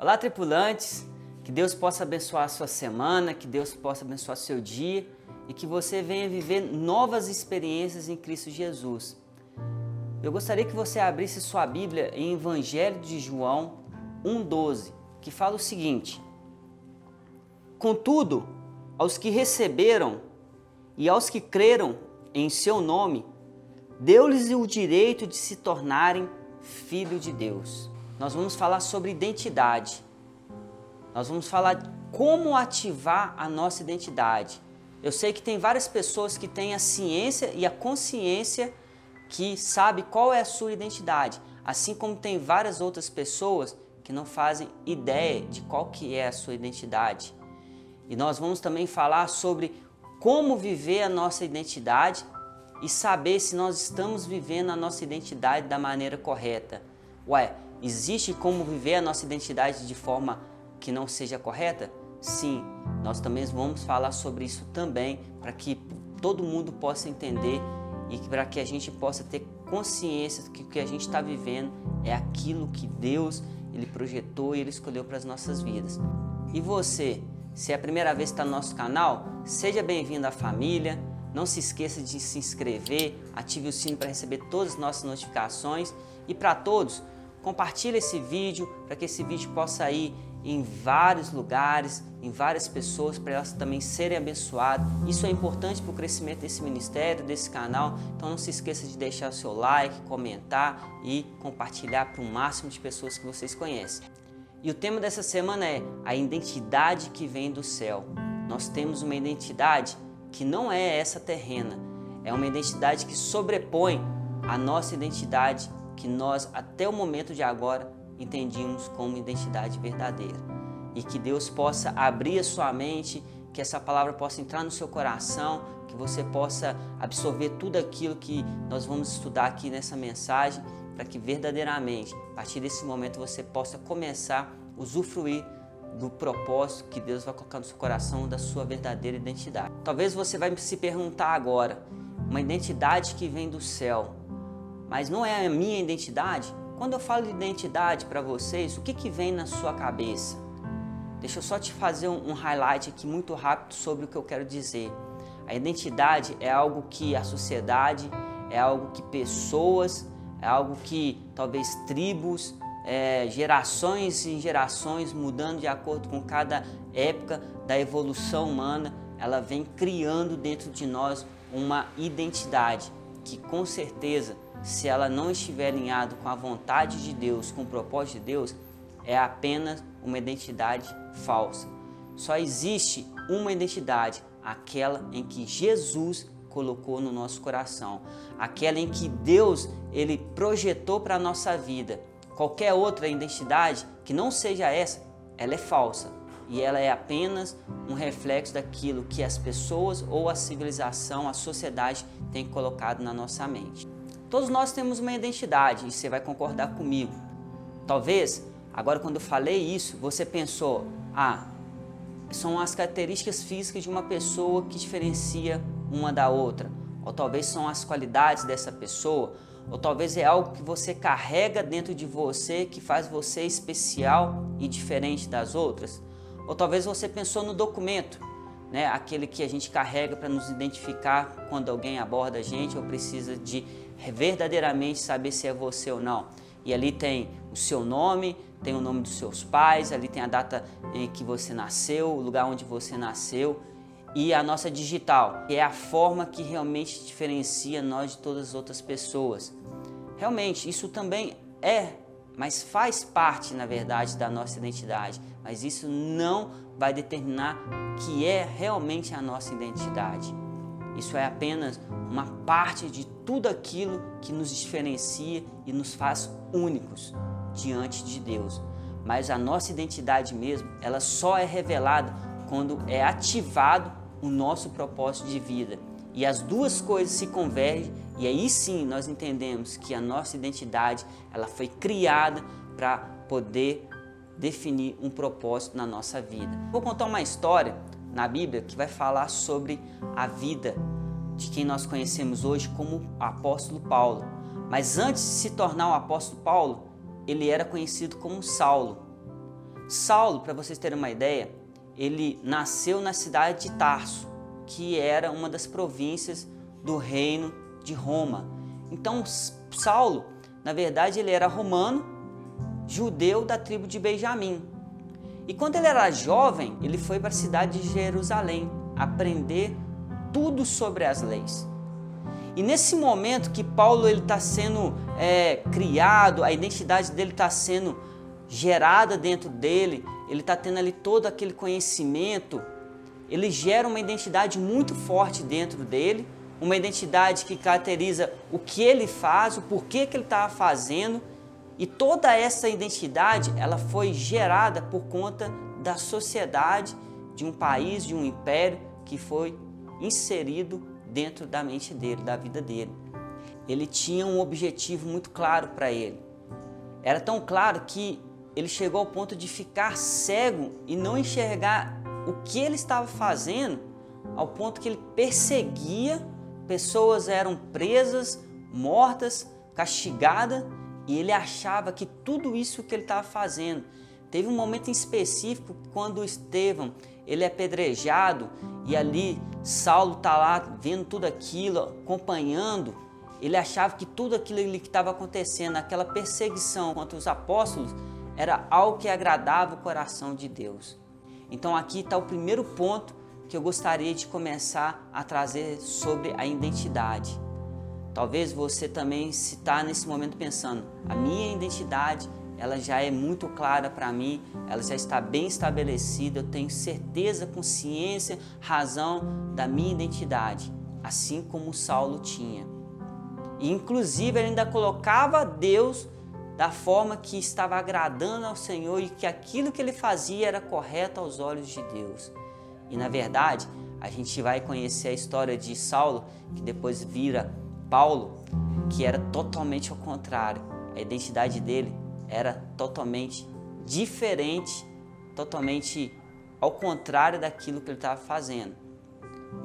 Olá, tripulantes! Que Deus possa abençoar a sua semana, que Deus possa abençoar seu dia e que você venha viver novas experiências em Cristo Jesus. Eu gostaria que você abrisse sua Bíblia em Evangelho de João 1,12, que fala o seguinte: Contudo, aos que receberam e aos que creram em seu nome, deu-lhes o direito de se tornarem filho de Deus nós vamos falar sobre identidade. Nós vamos falar como ativar a nossa identidade. Eu sei que tem várias pessoas que têm a ciência e a consciência que sabe qual é a sua identidade, assim como tem várias outras pessoas que não fazem ideia de qual que é a sua identidade. E nós vamos também falar sobre como viver a nossa identidade e saber se nós estamos vivendo a nossa identidade da maneira correta. Ué, Existe como viver a nossa identidade de forma que não seja correta? Sim, nós também vamos falar sobre isso também para que todo mundo possa entender e para que a gente possa ter consciência que o que a gente está vivendo é aquilo que Deus ele projetou e ele escolheu para as nossas vidas. E você, se é a primeira vez que está no nosso canal, seja bem-vindo à família. Não se esqueça de se inscrever, ative o sino para receber todas as nossas notificações e para todos Compartilhe esse vídeo para que esse vídeo possa ir em vários lugares, em várias pessoas, para elas também serem abençoadas. Isso é importante para o crescimento desse ministério, desse canal. Então não se esqueça de deixar o seu like, comentar e compartilhar para o máximo de pessoas que vocês conhecem. E o tema dessa semana é a identidade que vem do céu. Nós temos uma identidade que não é essa terrena, é uma identidade que sobrepõe a nossa identidade que nós, até o momento de agora, entendíamos como identidade verdadeira. E que Deus possa abrir a sua mente, que essa palavra possa entrar no seu coração, que você possa absorver tudo aquilo que nós vamos estudar aqui nessa mensagem, para que verdadeiramente, a partir desse momento, você possa começar a usufruir do propósito que Deus vai colocar no seu coração, da sua verdadeira identidade. Talvez você vai se perguntar agora, uma identidade que vem do céu, mas não é a minha identidade. Quando eu falo de identidade para vocês, o que, que vem na sua cabeça? Deixa eu só te fazer um, highlight aqui muito rápido sobre o que eu quero dizer. A identidade é algo que a sociedade, é algo que pessoas, é algo que talvez tribos, é, gerações e gerações mudando de acordo com cada época da evolução humana, ela vem criando dentro de nós uma identidade que com certeza se ela não estiver alinhada com a vontade de Deus, com o propósito de Deus, é apenas uma identidade falsa. Só existe uma identidade, aquela em que Jesus colocou no nosso coração, aquela em que Deus ele projetou para a nossa vida. Qualquer outra identidade que não seja essa, ela é falsa e ela é apenas um reflexo daquilo que as pessoas ou a civilização, a sociedade tem colocado na nossa mente. Todos nós temos uma identidade e você vai concordar comigo. Talvez, agora quando eu falei isso, você pensou: ah, são as características físicas de uma pessoa que diferencia uma da outra. Ou talvez são as qualidades dessa pessoa. Ou talvez é algo que você carrega dentro de você que faz você especial e diferente das outras. Ou talvez você pensou no documento, né? aquele que a gente carrega para nos identificar quando alguém aborda a gente ou precisa de verdadeiramente saber se é você ou não. E ali tem o seu nome, tem o nome dos seus pais, ali tem a data em que você nasceu, o lugar onde você nasceu e a nossa digital, que é a forma que realmente diferencia nós de todas as outras pessoas. Realmente, isso também é, mas faz parte, na verdade, da nossa identidade, mas isso não vai determinar que é realmente a nossa identidade. Isso é apenas uma parte de tudo aquilo que nos diferencia e nos faz únicos diante de Deus. Mas a nossa identidade mesmo, ela só é revelada quando é ativado o nosso propósito de vida. E as duas coisas se convergem e aí sim nós entendemos que a nossa identidade, ela foi criada para poder definir um propósito na nossa vida. Vou contar uma história na Bíblia que vai falar sobre a vida de quem nós conhecemos hoje como apóstolo Paulo. Mas antes de se tornar o apóstolo Paulo, ele era conhecido como Saulo. Saulo, para vocês terem uma ideia, ele nasceu na cidade de Tarso, que era uma das províncias do reino de Roma. Então, Saulo, na verdade, ele era romano, judeu da tribo de Benjamim. E quando ele era jovem, ele foi para a cidade de Jerusalém aprender tudo sobre as leis. E nesse momento que Paulo ele está sendo é, criado, a identidade dele está sendo gerada dentro dele, ele está tendo ali todo aquele conhecimento, ele gera uma identidade muito forte dentro dele, uma identidade que caracteriza o que ele faz, o porquê que ele estava fazendo, e toda essa identidade ela foi gerada por conta da sociedade de um país, de um império que foi inserido dentro da mente dele, da vida dele. Ele tinha um objetivo muito claro para ele. Era tão claro que ele chegou ao ponto de ficar cego e não enxergar o que ele estava fazendo, ao ponto que ele perseguia, pessoas eram presas, mortas, castigadas, e ele achava que tudo isso que ele estava fazendo. Teve um momento em específico quando Estevão ele é apedrejado e ali Saulo está lá vendo tudo aquilo, acompanhando. Ele achava que tudo aquilo que estava acontecendo, aquela perseguição contra os apóstolos, era algo que agradava o coração de Deus. Então aqui está o primeiro ponto que eu gostaria de começar a trazer sobre a identidade. Talvez você também se está nesse momento pensando, a minha identidade ela já é muito clara para mim, ela já está bem estabelecida, eu tenho certeza, consciência, razão da minha identidade, assim como Saulo tinha. E inclusive ele ainda colocava Deus da forma que estava agradando ao Senhor e que aquilo que ele fazia era correto aos olhos de Deus. E na verdade, a gente vai conhecer a história de Saulo, que depois vira Paulo, que era totalmente ao contrário. A identidade dele era totalmente diferente, totalmente ao contrário daquilo que ele estava fazendo.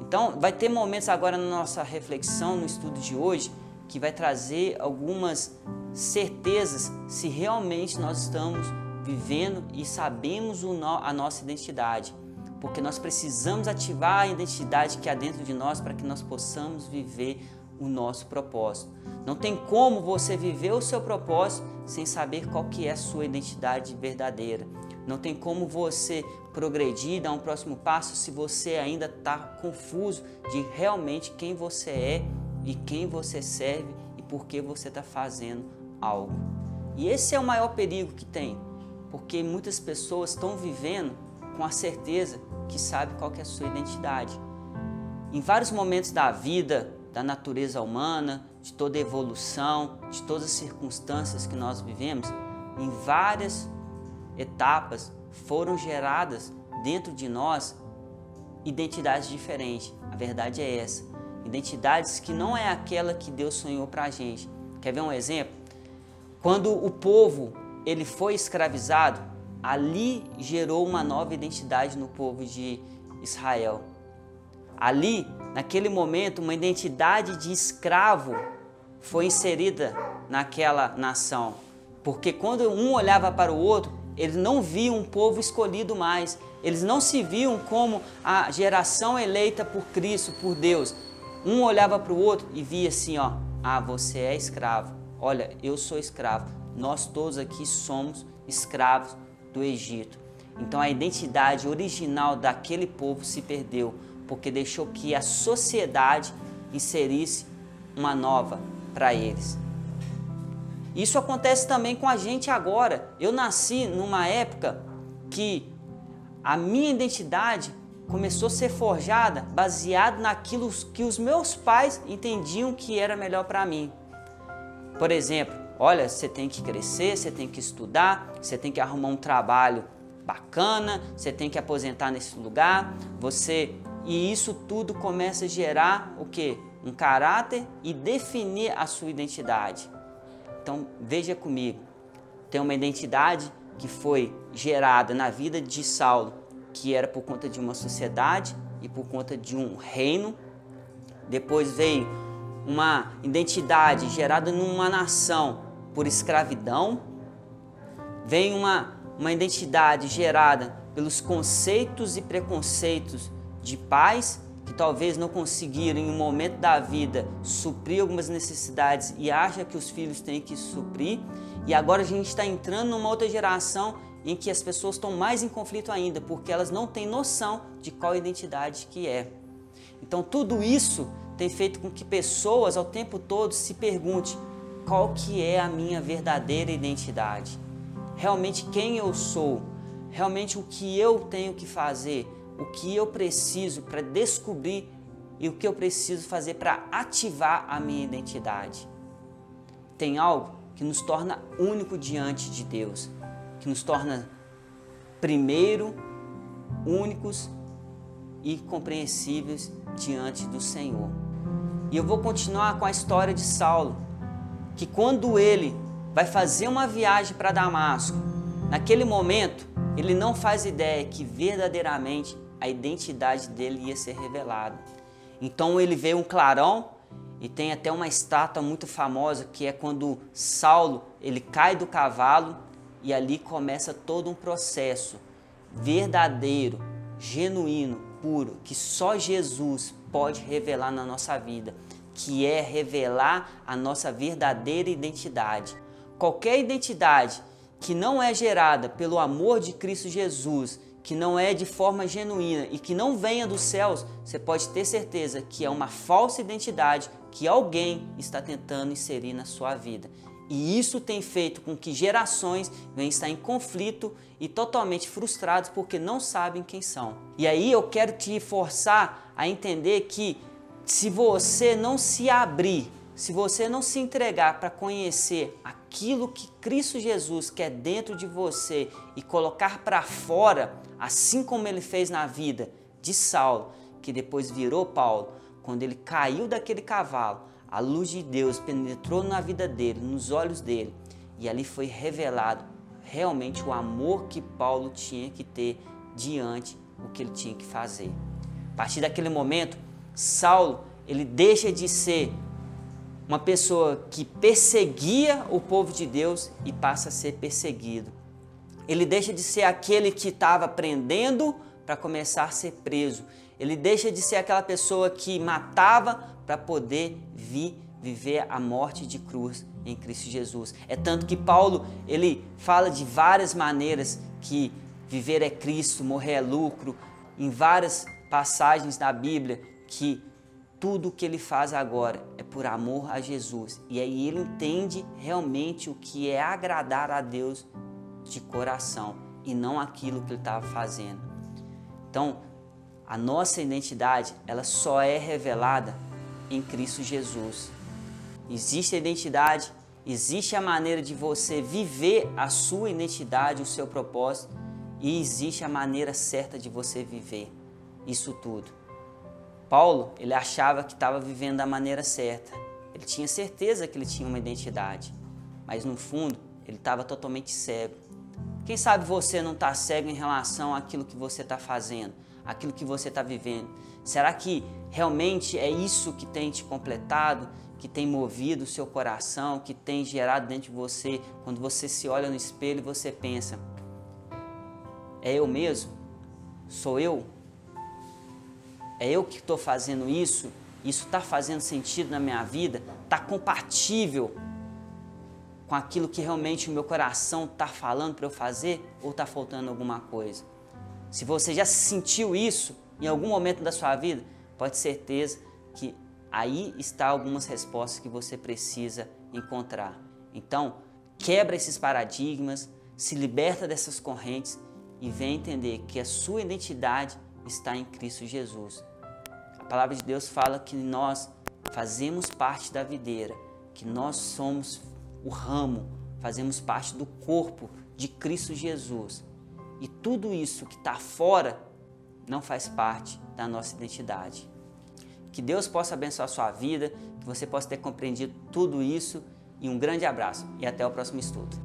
Então, vai ter momentos agora na nossa reflexão, no estudo de hoje, que vai trazer algumas certezas se realmente nós estamos vivendo e sabemos a nossa identidade. Porque nós precisamos ativar a identidade que há dentro de nós para que nós possamos viver o nosso propósito. Não tem como você viver o seu propósito sem saber qual que é a sua identidade verdadeira. Não tem como você progredir, dar um próximo passo se você ainda está confuso de realmente quem você é e quem você serve e por que você está fazendo algo. E esse é o maior perigo que tem, porque muitas pessoas estão vivendo com a certeza que sabe qual que é a sua identidade. Em vários momentos da vida, da natureza humana, de toda evolução, de todas as circunstâncias que nós vivemos, em várias etapas foram geradas dentro de nós identidades diferentes. A verdade é essa. Identidades que não é aquela que Deus sonhou para a gente. Quer ver um exemplo? Quando o povo ele foi escravizado, ali gerou uma nova identidade no povo de Israel. Ali, naquele momento, uma identidade de escravo foi inserida naquela nação. Porque quando um olhava para o outro, eles não viam um povo escolhido mais. Eles não se viam como a geração eleita por Cristo, por Deus. Um olhava para o outro e via assim, ó, ah, você é escravo. Olha, eu sou escravo. Nós todos aqui somos escravos do Egito. Então a identidade original daquele povo se perdeu, porque deixou que a sociedade inserisse uma nova para eles. Isso acontece também com a gente agora. Eu nasci numa época que a minha identidade começou a ser forjada baseado naquilo que os meus pais entendiam que era melhor para mim. Por exemplo, olha, você tem que crescer, você tem que estudar, você tem que arrumar um trabalho bacana, você tem que aposentar nesse lugar, você e isso tudo começa a gerar o que? Um caráter e definir a sua identidade. Então veja comigo, tem uma identidade que foi gerada na vida de Saulo que era por conta de uma sociedade e por conta de um reino. Depois veio uma identidade gerada numa nação por escravidão. Vem uma uma identidade gerada pelos conceitos e preconceitos de pais que talvez não conseguiram em um momento da vida suprir algumas necessidades e acha que os filhos têm que suprir. E agora a gente está entrando numa outra geração em que as pessoas estão mais em conflito ainda, porque elas não têm noção de qual identidade que é. Então tudo isso tem feito com que pessoas ao tempo todo se perguntem qual que é a minha verdadeira identidade. Realmente quem eu sou, realmente o que eu tenho que fazer, o que eu preciso para descobrir e o que eu preciso fazer para ativar a minha identidade. Tem algo que nos torna único diante de Deus, que nos torna primeiro, únicos e compreensíveis diante do Senhor. E eu vou continuar com a história de Saulo, que quando ele vai fazer uma viagem para Damasco, naquele momento ele não faz ideia que verdadeiramente a identidade dele ia ser revelada. Então ele vê um clarão e tem até uma estátua muito famosa que é quando Saulo ele cai do cavalo e ali começa todo um processo verdadeiro, genuíno, puro, que só Jesus pode revelar na nossa vida, que é revelar a nossa verdadeira identidade. Qualquer identidade que não é gerada pelo amor de Cristo Jesus, que não é de forma genuína e que não venha dos céus, você pode ter certeza que é uma falsa identidade que alguém está tentando inserir na sua vida. E isso tem feito com que gerações venham estar em conflito e totalmente frustrados porque não sabem quem são. E aí eu quero te forçar a entender que se você não se abrir, se você não se entregar para conhecer aquilo que Cristo Jesus quer dentro de você e colocar para fora, assim como ele fez na vida de Saulo, que depois virou Paulo, quando ele caiu daquele cavalo, a luz de Deus penetrou na vida dele, nos olhos dele, e ali foi revelado realmente o amor que Paulo tinha que ter diante o que ele tinha que fazer. A partir daquele momento, Saulo, ele deixa de ser uma pessoa que perseguia o povo de Deus e passa a ser perseguido. Ele deixa de ser aquele que estava prendendo para começar a ser preso. Ele deixa de ser aquela pessoa que matava para poder vir viver a morte de cruz em Cristo Jesus. É tanto que Paulo, ele fala de várias maneiras que viver é Cristo, morrer é lucro, em várias passagens da Bíblia que tudo o que ele faz agora é por amor a Jesus. E aí ele entende realmente o que é agradar a Deus de coração e não aquilo que ele estava fazendo. Então, a nossa identidade, ela só é revelada em Cristo Jesus. Existe a identidade, existe a maneira de você viver a sua identidade, o seu propósito, e existe a maneira certa de você viver isso tudo. Paulo, ele achava que estava vivendo da maneira certa. Ele tinha certeza que ele tinha uma identidade, mas no fundo, ele estava totalmente cego. Quem sabe você não está cego em relação àquilo que você está fazendo, aquilo que você está vivendo? Será que realmente é isso que tem te completado, que tem movido o seu coração, que tem gerado dentro de você, quando você se olha no espelho e você pensa: é eu mesmo? Sou eu? É eu que estou fazendo isso? Isso está fazendo sentido na minha vida? Está compatível com aquilo que realmente o meu coração está falando para eu fazer? Ou está faltando alguma coisa? Se você já sentiu isso, em algum momento da sua vida, pode ter certeza que aí está algumas respostas que você precisa encontrar. Então, quebra esses paradigmas, se liberta dessas correntes e vem entender que a sua identidade está em Cristo Jesus. A palavra de Deus fala que nós fazemos parte da videira, que nós somos o ramo, fazemos parte do corpo de Cristo Jesus. E tudo isso que está fora não faz parte da nossa identidade. Que Deus possa abençoar a sua vida, que você possa ter compreendido tudo isso e um grande abraço e até o próximo estudo.